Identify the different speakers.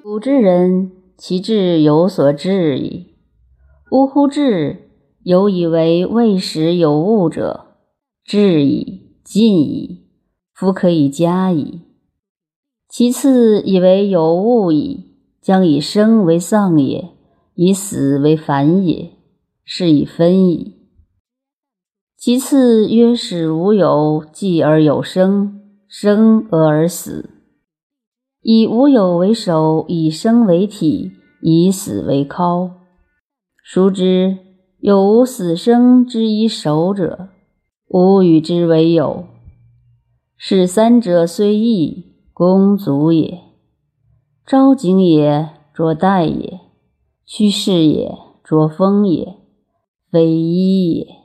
Speaker 1: 古之人，其志有所至矣。呜呼！志有以为未始有物者，至矣，尽矣，夫可以加矣。其次以为有物矣，将以生为丧也，以死为反也，是以分矣。其次曰：始无有，继而有生，生而而死。以无有为首，以生为体，以死为尻。孰知有无死生之一首者？吾与之为有。是三者虽异，公足也。昭景也，卓代也；趋势也，卓风也，非一也。